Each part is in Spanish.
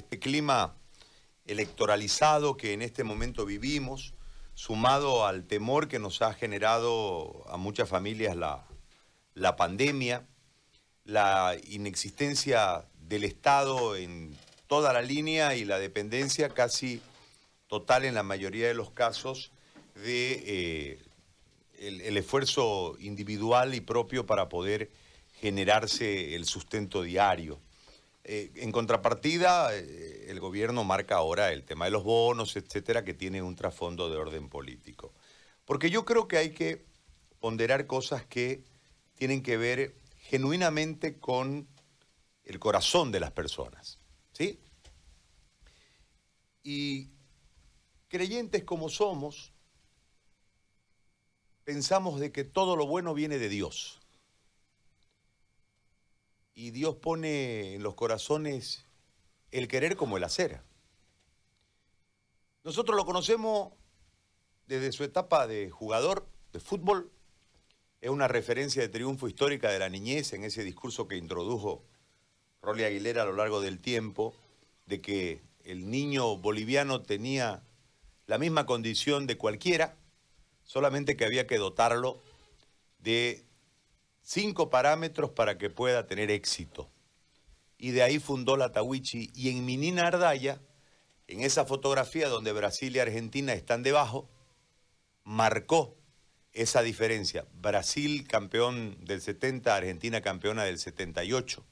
este clima electoralizado que en este momento vivimos, sumado al temor que nos ha generado a muchas familias la, la pandemia, la inexistencia del Estado en toda la línea y la dependencia casi total en la mayoría de los casos de eh, el, esfuerzo individual y propio para poder generarse el sustento diario. Eh, en contrapartida, eh, el gobierno marca ahora el tema de los bonos, etcétera, que tiene un trasfondo de orden político. Porque yo creo que hay que ponderar cosas que tienen que ver genuinamente con el corazón de las personas. ¿Sí? Y creyentes como somos, pensamos de que todo lo bueno viene de Dios. Y Dios pone en los corazones el querer como el hacer. Nosotros lo conocemos desde su etapa de jugador de fútbol. Es una referencia de triunfo histórica de la niñez en ese discurso que introdujo Rolly Aguilera a lo largo del tiempo, de que el niño boliviano tenía la misma condición de cualquiera, solamente que había que dotarlo de cinco parámetros para que pueda tener éxito. Y de ahí fundó la Tawichi y en Minina Ardaya, en esa fotografía donde Brasil y Argentina están debajo, marcó esa diferencia. Brasil campeón del 70, Argentina campeona del 78.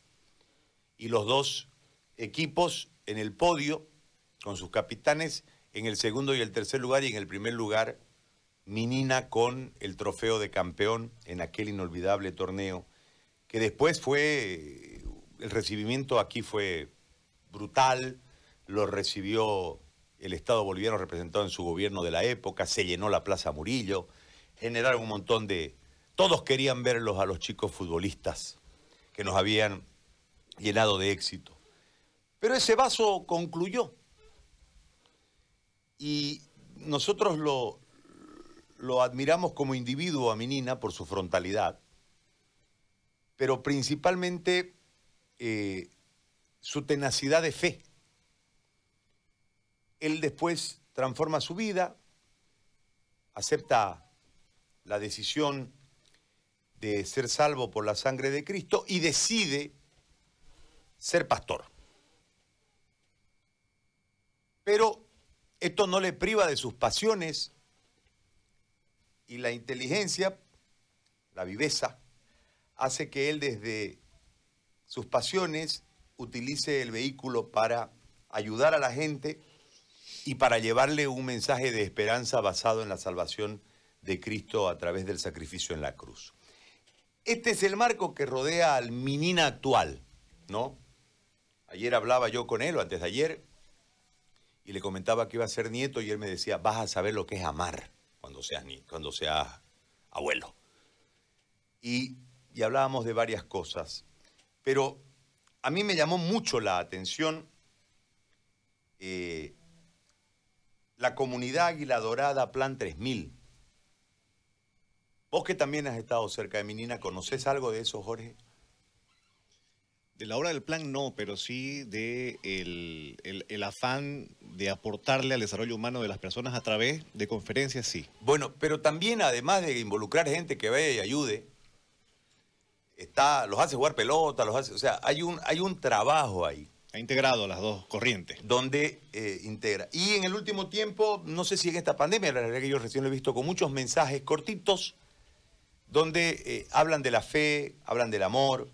Y los dos equipos en el podio, con sus capitanes, en el segundo y el tercer lugar y en el primer lugar Minina con el trofeo de campeón en aquel inolvidable torneo, que después fue, el recibimiento aquí fue brutal, lo recibió el Estado boliviano representado en su gobierno de la época, se llenó la Plaza Murillo, generaron un montón de... Todos querían verlos a los chicos futbolistas que nos habían llenado de éxito. Pero ese vaso concluyó. Y nosotros lo, lo admiramos como individuo a Minina por su frontalidad, pero principalmente eh, su tenacidad de fe. Él después transforma su vida, acepta la decisión de ser salvo por la sangre de Cristo y decide ser pastor. Pero esto no le priva de sus pasiones y la inteligencia, la viveza, hace que él desde sus pasiones utilice el vehículo para ayudar a la gente y para llevarle un mensaje de esperanza basado en la salvación de Cristo a través del sacrificio en la cruz. Este es el marco que rodea al Minina actual, ¿no? Ayer hablaba yo con él, o antes de ayer, y le comentaba que iba a ser nieto y él me decía, vas a saber lo que es amar cuando seas, cuando abuelo. Y, hablábamos de varias cosas, pero a mí me llamó mucho la atención eh, la comunidad Águila Dorada Plan 3000. Vos que también has estado cerca de Minina, ¿conoces algo de eso, Jorge? De la obra del plan no, pero sí de el, afán de aportarle al desarrollo humano de las personas a través de conferencias, sí. Bueno, pero también además de involucrar gente que vaya y ayude, está, los hace jugar pelota, los hace, o sea, hay un, hay un trabajo ahí. Ha integrado las dos corrientes. Donde eh, integra. Y en el último tiempo, no sé si en esta pandemia, la verdad que yo recién lo he visto con muchos mensajes cortitos, donde eh, hablan de la fe, hablan del amor,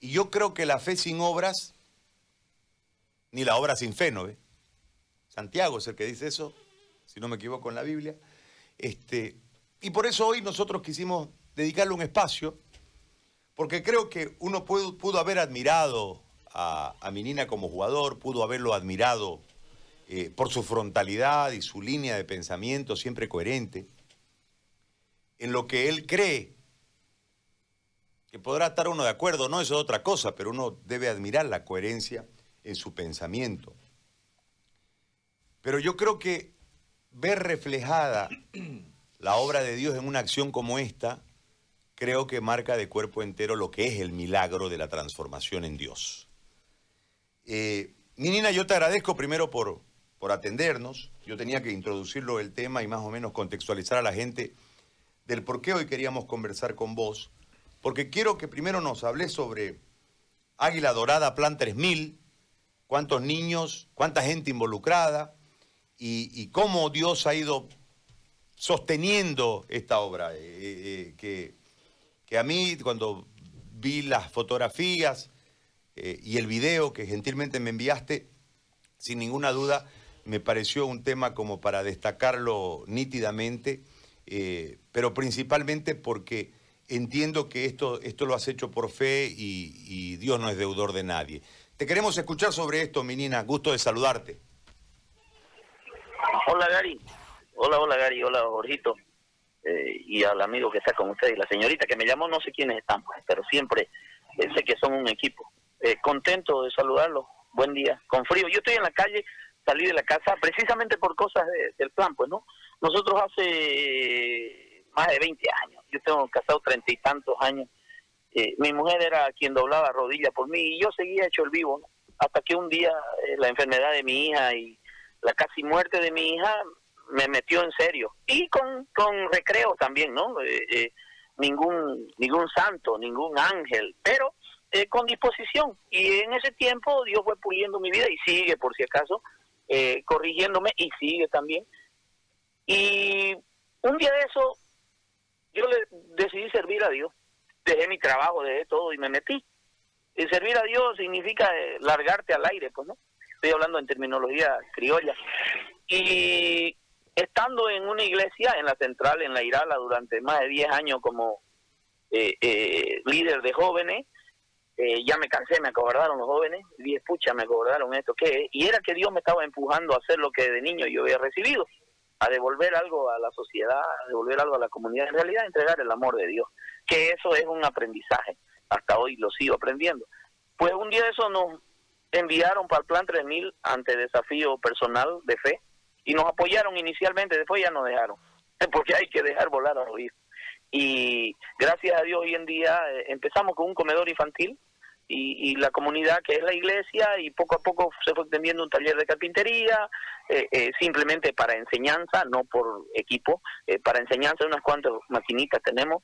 y yo creo que la fe sin obras, ni la obra sin fe, ¿no ve? Santiago es el que dice eso, si no me equivoco en la Biblia. Este, y por eso hoy nosotros quisimos dedicarle un espacio, porque creo que uno pudo, haber admirado a, a Minina como jugador, pudo haberlo admirado eh, por su frontalidad y su línea de pensamiento siempre coherente, en lo que él cree que podrá estar uno de acuerdo, no, eso es otra cosa, pero uno debe admirar la coherencia en su pensamiento. Pero yo creo que ver reflejada la obra de Dios en una acción como esta, creo que marca de cuerpo entero lo que es el milagro de la transformación en Dios. Eh, Minina, yo te agradezco primero por, por atendernos. Yo tenía que introducirlo el tema y más o menos contextualizar a la gente del por qué hoy queríamos conversar con vos. Porque quiero que primero nos hables sobre Águila Dorada Plan 3000, cuántos niños, cuánta gente involucrada y, cómo Dios ha ido sosteniendo esta obra. Eh, eh, que, que, a mí, cuando vi las fotografías eh, y el video que gentilmente me enviaste, sin ninguna duda, me pareció un tema como para destacarlo nítidamente, pero principalmente porque entiendo que esto, esto lo has hecho por fe y, Dios no es deudor de nadie. Te queremos escuchar sobre esto, menina. Gusto de saludarte. Hola, Gary. Hola, hola, Gary. Hola, Jorgito. Eh, y al amigo que está con usted y la señorita que me llamó, no sé quiénes están, pues, pero siempre eh, sé que son un equipo. Eh, contento de saludarlos. Buen día. Con frío. Yo estoy en la calle, salí de la casa precisamente por cosas del plan, pues, ¿no? Nosotros hace más de 20 años, yo tengo casado treinta y tantos años, eh, mi mujer era quien doblaba rodilla por mí y yo seguía hecho el vivo, hasta que un día eh, la enfermedad de mi hija y la casi muerte de mi hija me metió en serio. Y con, con recreo también, ¿no? Eh, ningún ningún santo, ningún ángel, pero con disposición. Y en ese tiempo Dios fue puliendo mi vida y sigue por si acaso corrigiéndome y sigue también. Y un día de eso yo le decidí servir a Dios dejé mi trabajo, dejé todo y me metí. Y servir a Dios significa eh, largarte al aire, pues, ¿no? Estoy hablando en terminología criolla. Y estando en una iglesia, en la central, en la Irala, durante más de 10 años como eh, eh, líder de jóvenes, ya me cansé, me acobardaron los jóvenes, y escucha, me acobardaron esto, ¿qué? Y era que Dios me estaba empujando a hacer lo que de niño yo había recibido, a devolver algo a la sociedad, a devolver algo a la comunidad, en realidad entregar el amor de Dios que eso es un aprendizaje. Hasta hoy lo sigo aprendiendo. Pues un día eso nos enviaron para el Plan 3000 ante desafío personal de fe y nos apoyaron inicialmente, después ya nos dejaron, porque hay que dejar volar a oír. Y gracias a Dios hoy en día eh, empezamos con un comedor infantil y, la comunidad que es la iglesia y poco a poco se fue extendiendo un taller de carpintería, eh, eh, simplemente para enseñanza, no por equipo, eh, para enseñanza unas cuantas maquinitas tenemos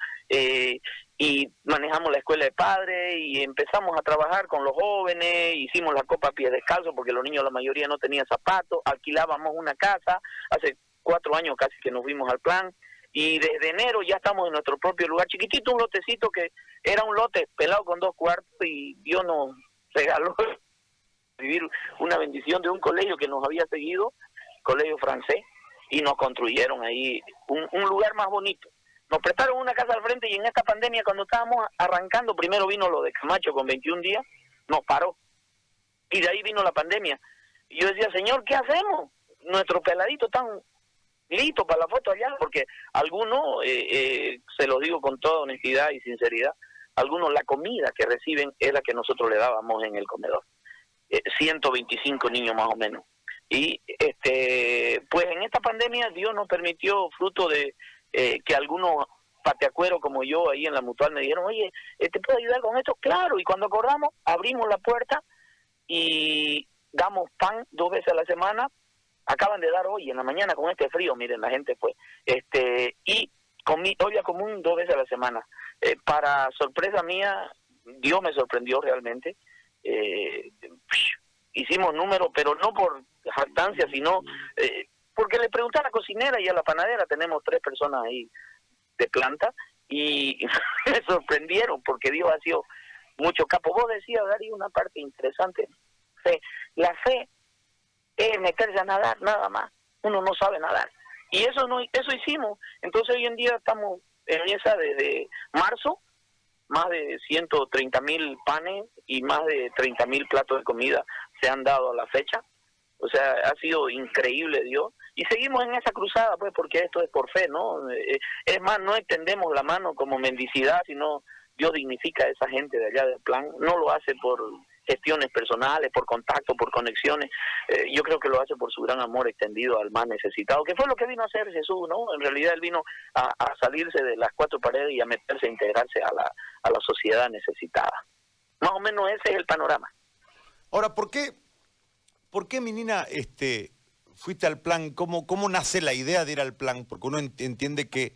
y manejamos la escuela de padres y empezamos a trabajar con los jóvenes, hicimos la copa a pies descalzos porque los niños la mayoría no tenían zapatos, alquilábamos una casa, hace cuatro años casi que nos vimos al plan y desde enero ya estamos en nuestro propio lugar, chiquitito, un lotecito que era un lote pelado con dos cuartos y Dios nos regaló vivir una bendición de un colegio que nos había seguido, colegio francés, y nos construyeron ahí un, un lugar más bonito. Nos prestaron una casa al frente y en esta pandemia cuando estábamos arrancando, primero vino lo de Camacho con 21 días, nos paró. Y de ahí vino la pandemia. Y yo decía, Señor, ¿qué hacemos? Nuestro peladito tan listo para la foto allá, porque algunos, eh, eh, se lo digo con toda honestidad y sinceridad, algunos la comida que reciben es la que nosotros le dábamos en el comedor. 125 eh, niños más o menos. Y este pues en esta pandemia Dios nos permitió, fruto de que algunos pateacueros como yo ahí en la mutual me dijeron, oye, ¿te puedo ayudar con esto? Claro, y cuando acordamos, abrimos la puerta y damos pan dos veces a la semana acaban de dar hoy en la mañana con este frío, miren, la gente fue, este, y comí olla común dos veces a la semana. Eh, para sorpresa mía, Dios me sorprendió realmente. Eh, hicimos números, pero no por jactancia, sino eh, porque le pregunté a la cocinera y a la panadera, tenemos tres personas ahí de planta, y me sorprendieron porque Dios ha sido mucho capo. Vos decías, Gary, una parte interesante. Fe. La fe es meterse a nadar, nada más. Uno no sabe nadar. Y eso no eso hicimos. Entonces hoy en día estamos en esa desde marzo, más de 130 mil panes y más de 30 mil platos de comida se han dado a la fecha. O sea, ha sido increíble Dios. Y seguimos en esa cruzada, pues, porque esto es por fe, ¿no? Eh, es más, no extendemos la mano como mendicidad, sino Dios dignifica a esa gente de allá del plan. No lo hace por gestiones personales, por contacto, por conexiones. Eh, yo creo que lo hace por su gran amor extendido al más necesitado, que fue lo que vino a hacer Jesús, ¿no? En realidad él vino a, salirse de las cuatro paredes y a meterse, a integrarse a la, a la sociedad necesitada. Más o menos ese es el panorama. Ahora, ¿por qué, ¿Por qué, menina, este, fuiste al plan? ¿Cómo, ¿Cómo nace la idea de ir al plan? Porque uno entiende que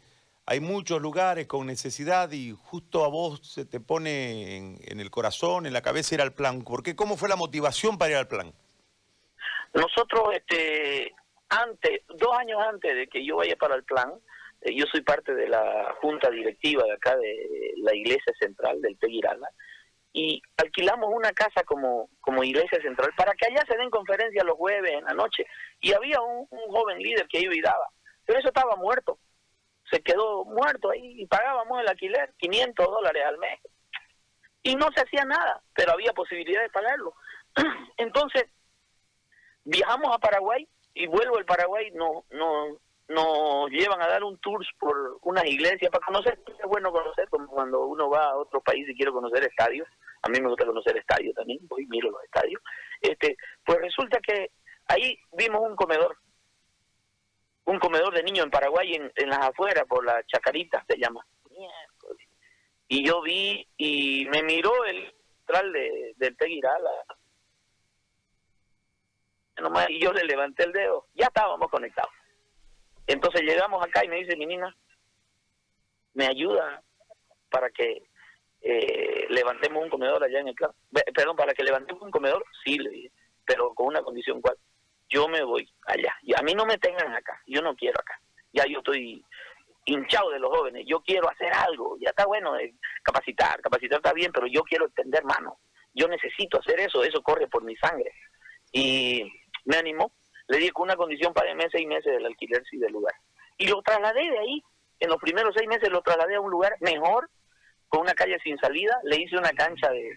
hay muchos lugares con necesidad y justo a vos se te pone en, el corazón, en la cabeza ir al plan. ¿Por qué? ¿Cómo fue la motivación para ir al plan? Nosotros, este, antes, dos años antes de que yo vaya para el plan, eh, yo soy parte de la junta directiva de acá de la iglesia central del Teguirala y alquilamos una casa como, como iglesia central para que allá se den conferencias los jueves en la noche. Y había un, joven líder que iba y daba, pero eso estaba muerto. Se quedó muerto ahí y pagábamos el alquiler, 500 dólares al mes. Y no se hacía nada, pero había posibilidad de pagarlo. Entonces, viajamos a Paraguay y vuelvo al Paraguay, no, no, nos llevan a dar un tour por unas iglesias para conocer, es bueno conocer, como cuando uno va a otro país y quiere conocer estadios, a mí me gusta conocer estadios también, voy miro los estadios, este, pues resulta que ahí vimos un comedor, un comedor de niños en Paraguay, en, en las afueras, por la Chacarita se llama. Y yo vi y me miró el central de, del Teguirala. Y yo le levanté el dedo, ya estábamos conectados. Entonces llegamos acá y me dice mi niña, me ayuda para que eh, levantemos un comedor allá en el club. Perdón, para que levantemos un comedor, sí, le dije, pero con una condición cual. Yo me voy allá. Y a mí no me tengan acá. Yo no quiero acá. Ya yo estoy hinchado de los jóvenes. Yo quiero hacer algo. Ya está bueno de capacitar. Capacitar está bien, pero yo quiero extender mano. Yo necesito hacer eso. Eso corre por mi sangre. Y me animó le dije con una condición para meses seis meses del alquiler sí del lugar. Y lo trasladé de ahí, en los primeros seis meses lo trasladé a un lugar mejor, con una calle sin salida, le hice una cancha de,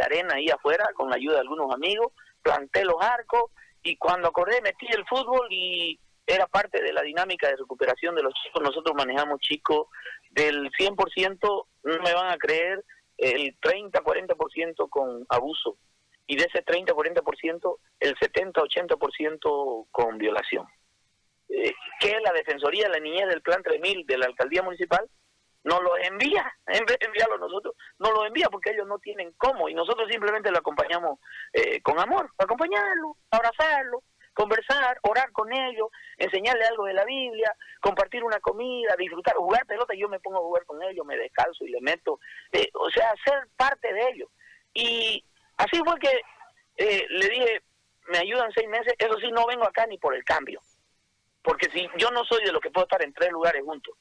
arena ahí afuera con la ayuda de algunos amigos, planté los arcos y cuando acordé metí el fútbol y era parte de la dinámica de recuperación de los chicos. Nosotros manejamos chicos del 100%, no me van a creer, el 30-40% con abuso y de ese 30-40%, el 70-80% con violación. Eh, que la Defensoría de la Niñez del Plan 3000 de la Alcaldía Municipal no lo envía, en vez de enviarlo nosotros, no lo envía porque ellos no tienen cómo y nosotros simplemente lo acompañamos eh, con amor, acompañarlo, abrazarlo, conversar, orar con ellos, enseñarle algo de la Biblia, compartir una comida, disfrutar, jugar pelota, yo me pongo a jugar con ellos, me descalzo y le meto, eh, o sea, ser parte de ellos. Y Así fue que eh, le dije, me ayudan seis meses, eso sí, no vengo acá ni por el cambio. Porque si yo no soy de los que puedo estar en tres lugares juntos,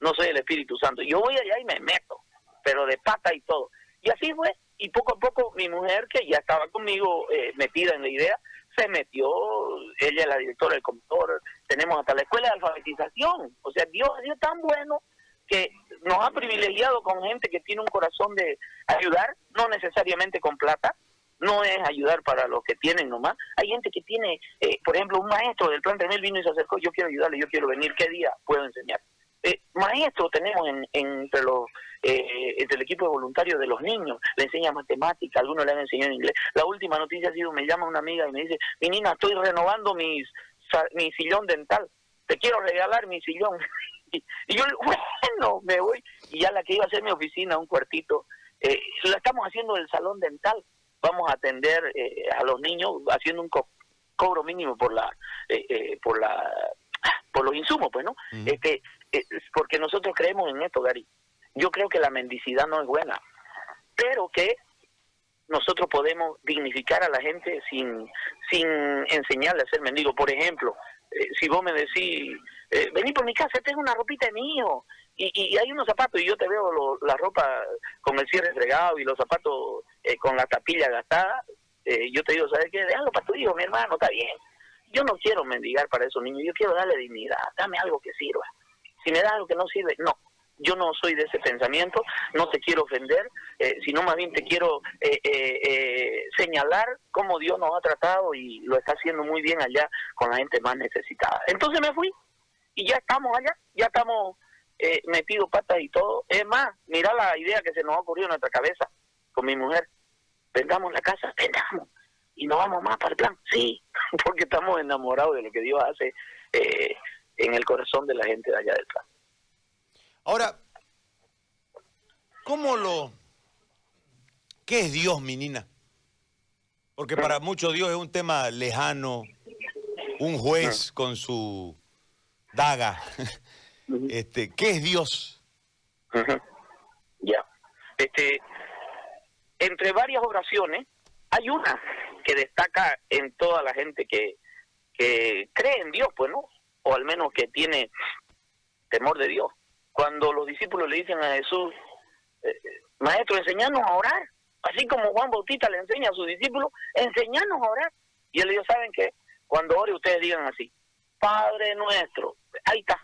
no soy el Espíritu Santo. Yo voy allá y me meto, pero de pata y todo. Y así fue, y poco a poco mi mujer, que ya estaba conmigo eh, metida en la idea, se metió, ella es la directora del comedor, tenemos hasta la escuela de alfabetización. O sea, Dios sido tan bueno que nos ha privilegiado con gente que tiene un corazón de ayudar, no necesariamente con plata, no es ayudar para los que tienen nomás. Hay gente que tiene, eh, por ejemplo, un maestro del plan Remel vino y se acercó, yo quiero ayudarle, yo quiero venir, ¿qué día puedo enseñar? Eh, maestro tenemos en, entre los eh, entre el equipo de voluntarios de los niños, le enseña matemática, algunos le han enseñado inglés. La última noticia ha sido, me llama una amiga y me dice, mi niña, estoy renovando mis, mi sillón dental, te quiero regalar mi sillón. Y yo, bueno, me voy. Y ya la que iba a ser mi oficina, un cuartito, eh, la estamos haciendo del salón dental. Vamos a atender eh, a los niños haciendo un cobro mínimo por la, eh, eh, por la, por los insumos, pues, ¿no? este, porque nosotros creemos en esto, Gary. Yo creo que la mendicidad no es buena, pero que nosotros podemos dignificar a la gente sin, sin enseñarle a ser mendigo. Por ejemplo, si vos me decís, eh, vení por mi casa, tengo una ropita de mi hijo, y, y, hay unos zapatos y yo te veo la ropa con el cierre fregado y los zapatos eh, con la tapilla gastada, eh, yo te digo, ¿sabes qué? Déjalo para tu hijo, mi hermano, está bien. Yo no quiero mendigar para esos niños, yo quiero darle dignidad, dame algo que sirva. Si me da algo que no sirve, no. Yo no soy de ese pensamiento, no te quiero ofender, eh, sino más bien te quiero señalar cómo Dios nos ha tratado y lo está haciendo muy bien allá con la gente más necesitada. Entonces me fui, y ya estamos allá, ya estamos eh, metidos patas y todo. Es más, mira la idea que se nos ha ocurrido en nuestra cabeza con mi mujer. Vendamos la casa, vendamos. Y no vamos más para el plan. Sí, porque estamos enamorados de lo que Dios hace eh, en el corazón de la gente de allá del plan. Ahora, ¿cómo lo... ¿Qué es Dios, mi nina? Porque para muchos Dios es un tema lejano, un juez con su daga. Este, ¿Qué es Dios? Ya. Este, entre varias oraciones, hay una que destaca en toda la gente que, que cree en Dios, pues, ¿no? O al menos que tiene temor de Dios. Cuando los discípulos le dicen a Jesús, eh, Maestro, enseñanos a orar. Así como Juan Bautista le enseña a sus discípulos, enseñanos a orar. Y él dijo, ¿saben qué? Cuando ore ustedes digan así, Padre nuestro. Ahí está.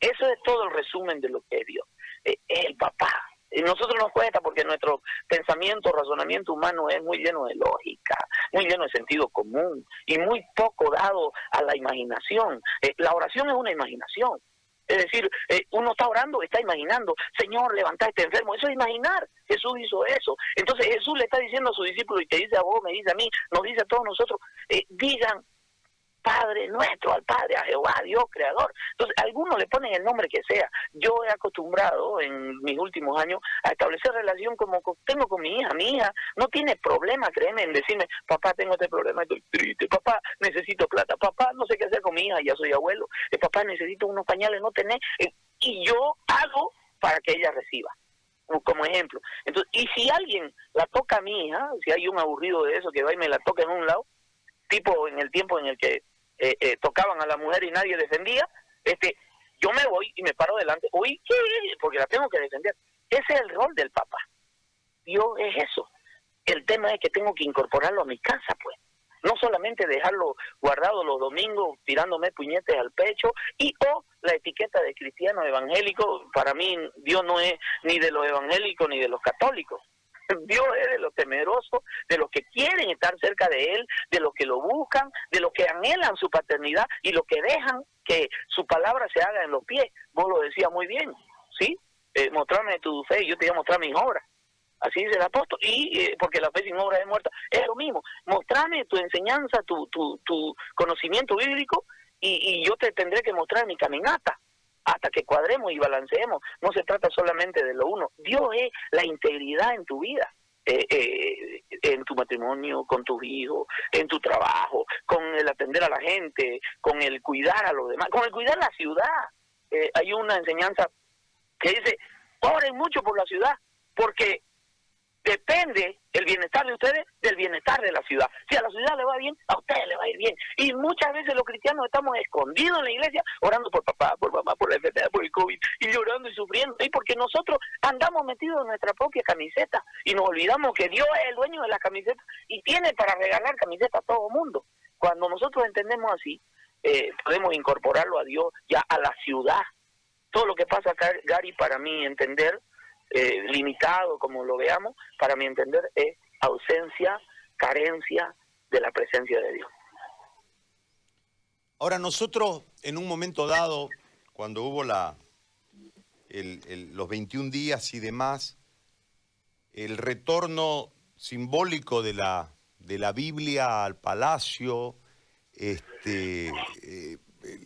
Eso es todo el resumen de lo que es Dios. Eh, el papá. Y nosotros nos cuesta porque nuestro pensamiento, razonamiento humano es muy lleno de lógica, muy lleno de sentido común y muy poco dado a la imaginación. Eh, la oración es una imaginación. Es decir, eh, uno está orando, está imaginando, Señor, levanta a este enfermo. Eso es imaginar. Jesús hizo eso. Entonces Jesús le está diciendo a sus discípulos y te dice a vos, me dice a mí, nos dice a todos nosotros, eh, digan Padre nuestro, al Padre, a Jehová, Dios creador. Entonces, algunos le ponen el nombre que sea. Yo he acostumbrado en mis últimos años a establecer relación como tengo con mi hija. Mi hija no tiene problema, créeme, en decirme, papá, tengo este problema, estoy triste, papá, necesito plata, papá, no sé qué hacer con mi hija, ya soy abuelo, eh, papá, necesito unos pañales, no tener. Eh, y yo hago para que ella reciba como ejemplo. Entonces, y si alguien la toca a mi hija, si hay un aburrido de eso que va y me la toca en un lado, tipo en el tiempo en el que eh, eh, tocaban a la mujer y nadie defendía, este, yo me voy y me paro delante, uy, ¿qué? porque la tengo que defender. Ese es el rol del papá. Dios es eso. El tema es que tengo que incorporarlo a mi casa, pues. No solamente dejarlo guardado los domingos tirándome puñetes al pecho y o la etiqueta de cristiano evangélico, para mí Dios no es ni de los evangélicos ni de los católicos. Dios es de los temerosos, de los que quieren estar cerca de Él, de los que lo buscan, de los que anhelan su paternidad y los que dejan que su palabra se haga en los pies. Vos lo decías muy bien, ¿sí? Eh, mostrarme tu fe y yo te voy a mostrar mis obras. Así dice el apóstol. Y eh, porque la fe sin obra es muerta. Es lo mismo. Mostrame tu enseñanza, tu, tu, tu conocimiento bíblico y, y yo te tendré que mostrar mi caminata hasta que cuadremos y balanceemos. No se trata solamente de lo uno. Dios es la integridad en tu vida. Eh, eh, en tu matrimonio, con tus hijos, en tu trabajo, con el atender a la gente, con el cuidar a los demás, con el cuidar la ciudad. Eh, hay una enseñanza que dice, oren mucho por la ciudad, porque depende el bienestar de ustedes del bienestar de la ciudad. Si a la ciudad le va bien, a ustedes le va a ir bien. Y muchas veces los cristianos estamos escondidos en la iglesia orando por papá, por mamá, por la enfermedad, por el COVID, y llorando y sufriendo. Y porque nosotros andamos metidos en nuestra propia camiseta y nos olvidamos que Dios es el dueño de la camiseta y tiene para regalar camiseta a todo mundo. Cuando nosotros entendemos así, eh, podemos incorporarlo a Dios ya a la ciudad. Todo lo que pasa Gary, para mí entender, eh, limitado como lo veamos, para mi entender es ausencia, carencia de la presencia de Dios. Ahora nosotros en un momento dado, cuando hubo la, los 21 días y demás, el retorno simbólico de la, de la Biblia al palacio, este, eh,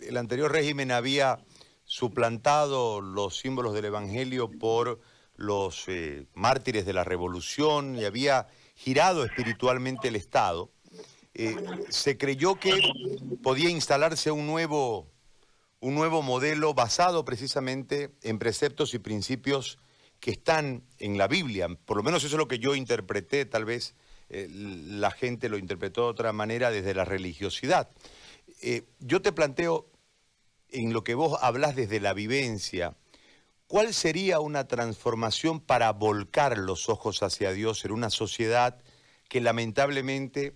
el anterior régimen había suplantado los símbolos del Evangelio por los eh, mártires de la revolución y había girado espiritualmente el Estado, eh, se creyó que podía instalarse un nuevo, un nuevo modelo basado precisamente en preceptos y principios que están en la Biblia. Por lo menos eso es lo que yo interpreté, tal vez eh, la gente lo interpretó de otra manera desde la religiosidad. yo te planteo, en lo que vos hablas desde la vivencia, ¿Cuál sería una transformación para volcar los ojos hacia Dios en una sociedad que lamentablemente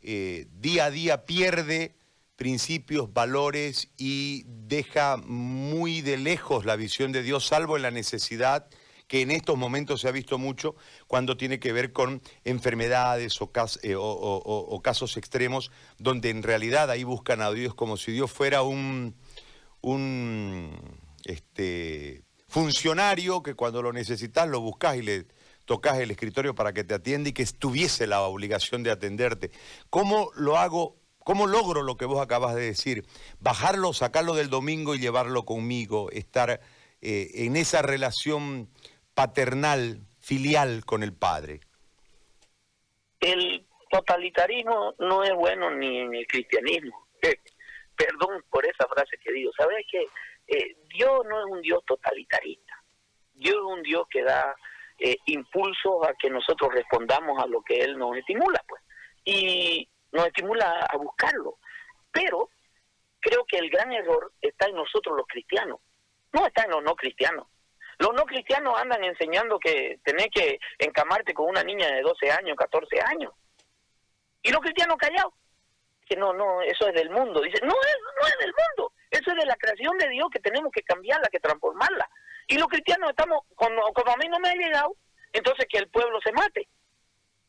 eh, día a día pierde principios, valores y deja muy de lejos la visión de Dios, salvo en la necesidad que en estos momentos se ha visto mucho cuando tiene que ver con enfermedades o, eh, casos extremos, donde en realidad ahí buscan a Dios como si Dios fuera un, un este, funcionario que cuando lo necesitas lo buscas y le tocas el escritorio para que te atienda y que tuviese la obligación de atenderte. ¿Cómo lo hago? ¿Cómo logro lo que vos acabas de decir? Bajarlo, sacarlo del domingo y llevarlo conmigo, estar eh, en esa relación paternal, filial con el Padre. El totalitarismo no es bueno ni en el cristianismo. perdón por esa frase que digo. ¿Sabes que eh, Dios no es un Dios totalitarista. Dios es un Dios que da eh, impulsos a que nosotros respondamos a lo que Él nos estimula, pues. Y nos estimula a buscarlo. Pero creo que el gran error está en nosotros los cristianos, no está en los no cristianos. Los no cristianos andan enseñando que tenés que encamarte con una niña de 12 años, 14 años. Y los cristianos callados. Que no, no, eso es del mundo. Dice, no es, no es del mundo. Eso es de la creación de Dios que tenemos que cambiarla, que transformarla. Y los cristianos estamos, como, como a mí no me ha llegado, entonces que el pueblo se mate.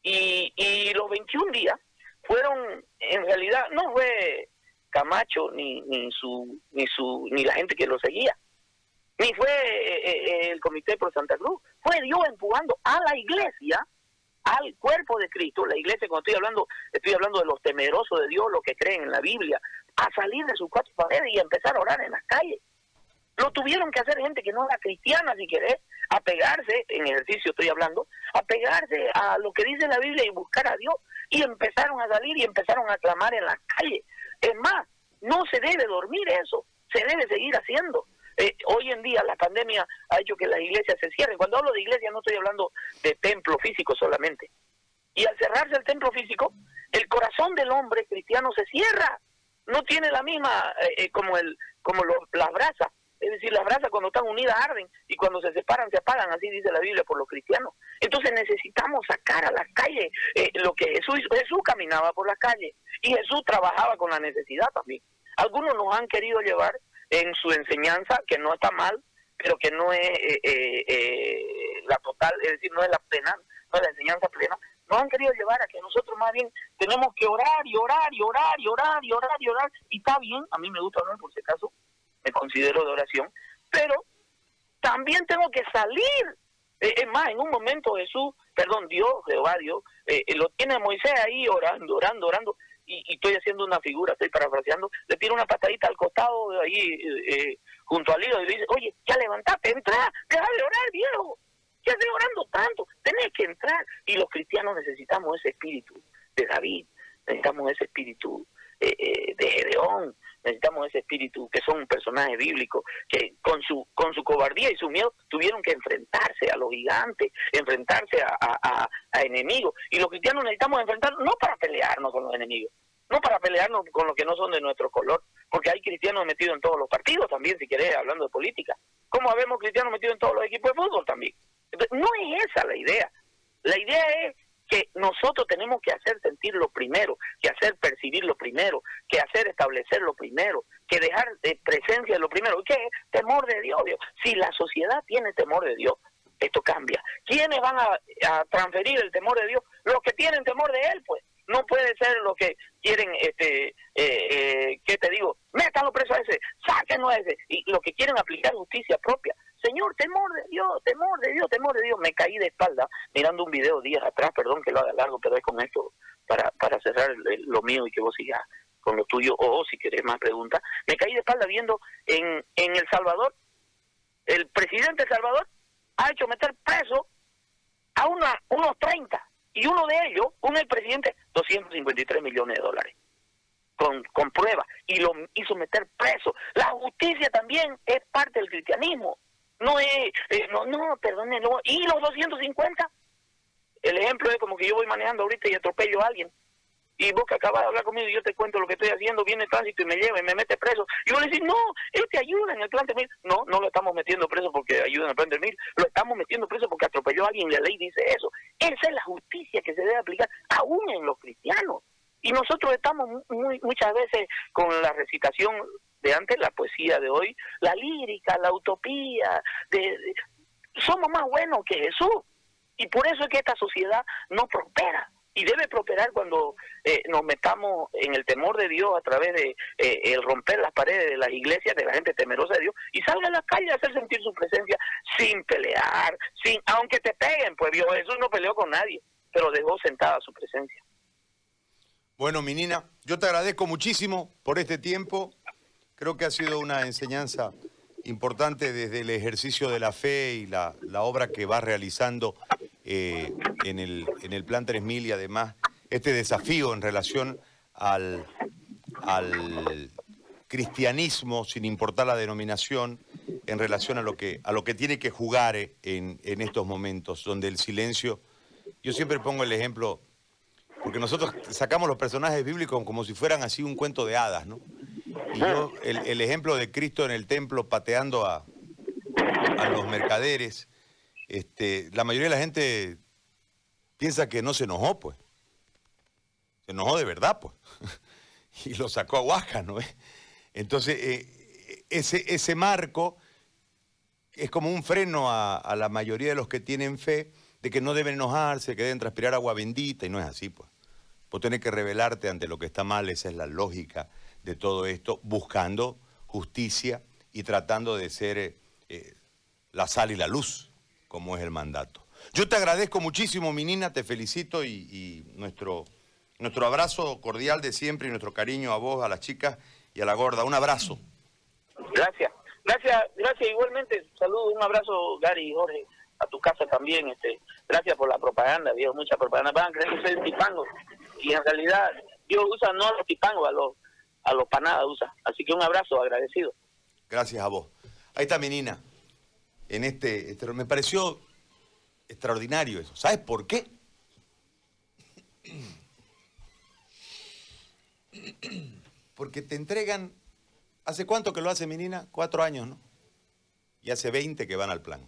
Y, y los 21 días fueron, en realidad, no fue Camacho ni, ni, su, ni, su, ni la gente que lo seguía ni fue eh, eh, el Comité por Santa Cruz, fue Dios empujando a la iglesia, al cuerpo de Cristo, la iglesia, cuando estoy hablando, estoy hablando de los temerosos de Dios, los que creen en la Biblia, a salir de sus cuatro paredes y empezar a orar en las calles. Lo tuvieron que hacer gente que no era cristiana, si querés, a pegarse, en ejercicio estoy hablando, a pegarse a lo que dice la Biblia y buscar a Dios. Y empezaron a salir y empezaron a clamar en las calles. Es más, no se debe dormir eso, se debe seguir haciendo. Eh, hoy en día la pandemia ha hecho que las iglesias se cierren. Cuando hablo de iglesia no estoy hablando de templo físico solamente. Y al cerrarse el templo físico, el corazón del hombre cristiano se cierra. No tiene la misma eh, eh, como el como las brasas. Es decir, las brasas cuando están unidas arden y cuando se separan se apagan, así dice la Biblia por los cristianos. Entonces necesitamos sacar a la calle lo que Jesús. Jesús caminaba por la calle y Jesús trabajaba con la necesidad también. Algunos nos han querido llevar en su enseñanza, que no está mal, pero que no es eh, eh, eh, la total, es decir, no es la plena, no es la enseñanza plena, nos han querido llevar a que nosotros más bien tenemos que orar y orar y orar y orar y orar y orar, y está bien, a mí me gusta orar por si acaso, me considero de oración, pero también tengo que salir. es más, en un momento Jesús, perdón, Dios, Jehová Dios, lo tiene Moisés ahí orando, orando, orando, y, estoy haciendo una figura, estoy parafraseando, le tira una patadita al costado de ahí, eh, eh, junto al hilo, y le dice, oye, ya levantate, entra, deja de orar, viejo, ya estoy orando tanto, tenés que entrar. Y los cristianos necesitamos ese espíritu de David, necesitamos ese espíritu eh, de Gedeón, necesitamos ese espíritu que son personajes bíblicos que con su con su cobardía y su miedo tuvieron que enfrentarse a los gigantes, enfrentarse a, a, enemigos. Y los cristianos necesitamos enfrentarnos no para pelearnos con los enemigos, no para pelearnos con los que no son de nuestro color, porque hay cristianos metidos en todos los partidos también, si querés, hablando de política. Como habemos cristianos metidos en todos los equipos de fútbol también. No es esa la idea. La idea es que nosotros tenemos que hacer sentir lo primero, que hacer percibir lo primero, que hacer establecer lo primero, que dejar de presencia lo primero. ¿Qué es? Temor de Dios, Dios. Si la sociedad tiene temor de Dios, esto cambia. ¿Quiénes van a, transferir el temor de Dios? Los que tienen temor de Él, pues. No puede ser los que quieren, este, eh, eh, ¿qué te digo? Métanlo preso a ese, sáquenlo a ese. Y los que quieren aplicar justicia propia. Señor, temor de Dios, temor de Dios, temor de Dios. Me caí de espalda mirando un video días atrás, perdón que lo haga largo, pero es con esto para, para cerrar lo mío y que vos sigas con lo tuyo, o si querés más preguntas. Me caí de espalda viendo en, en El Salvador, el presidente de El Salvador ha hecho meter preso a una, unos 30, y uno de ellos, un el presidente, 253 millones de dólares. Con, con pruebas y lo hizo meter preso. La justicia también es parte del cristianismo. No es, eh, no, no, perdone, ¿Y los 250? El ejemplo es como que yo voy manejando ahorita y atropello a alguien. Y vos que acabas de hablar conmigo y yo te cuento lo que estoy haciendo, viene el tránsito y me lleva y me mete preso. Y vos le decís, no, este ayuda en el plan de mil. No, no lo estamos metiendo preso porque ayuda en el plan de mil. Lo estamos metiendo preso porque atropelló a alguien y la ley dice eso. Esa es la justicia que se debe aplicar aún en los cristianos. Y nosotros estamos muy, muchas veces con la recitación de antes, la poesía de hoy, la lírica, la utopía, de, somos más buenos que Jesús. Y por eso es que esta sociedad no prospera. Y debe prosperar cuando eh, nos metamos en el temor de Dios a través de eh, el romper las paredes de las iglesias, de la gente temerosa de Dios, y salga a la calle a hacer sentir su presencia sin pelear, sin aunque te peguen, pues Dios Jesús no peleó con nadie, pero dejó sentada su presencia. Bueno, mi Nina, yo te agradezco muchísimo por este tiempo. Creo que ha sido una enseñanza importante desde el ejercicio de la fe y la, obra que va realizando eh, en, el, en el Plan 3000 y además este desafío en relación al, al cristianismo, sin importar la denominación, en relación a lo que, a lo que tiene que jugar en, en estos momentos, donde el silencio, yo siempre pongo el ejemplo, porque nosotros sacamos los personajes bíblicos como si fueran así un cuento de hadas, ¿no? Yo, el, el ejemplo de Cristo en el templo pateando a, a los mercaderes, este, la mayoría de la gente piensa que no se enojó, pues. Se enojó de verdad, pues. y lo sacó a Huasca, ¿no? Entonces, eh, ese, ese marco es como un freno a, a, la mayoría de los que tienen fe de que no deben enojarse, que deben transpirar agua bendita, y no es así, pues. Vos tenés que rebelarte ante lo que está mal, esa es la lógica de todo esto, buscando justicia y tratando de ser eh, eh, la sal y la luz, como es el mandato. Yo te agradezco muchísimo, mi Nina, te felicito y, nuestro, nuestro abrazo cordial de siempre y nuestro cariño a vos, a las chicas y a la gorda. Un abrazo. Gracias. Gracias, gracias igualmente. Saludos, un abrazo, Gary y Jorge, a tu casa también. Este, gracias por la propaganda, Dios, mucha propaganda. Van a creer que soy tipango. Y en realidad, Dios usa no los tipangos, a los, a los panadas usa. Así que un abrazo, agradecido. Gracias a vos. Ahí está mi Nina. En este, este me pareció extraordinario eso. ¿Sabes por qué? Porque te entregan, ¿hace cuánto que lo hace mi nina? Cuatro años, ¿no? Y hace 20 que van al plan.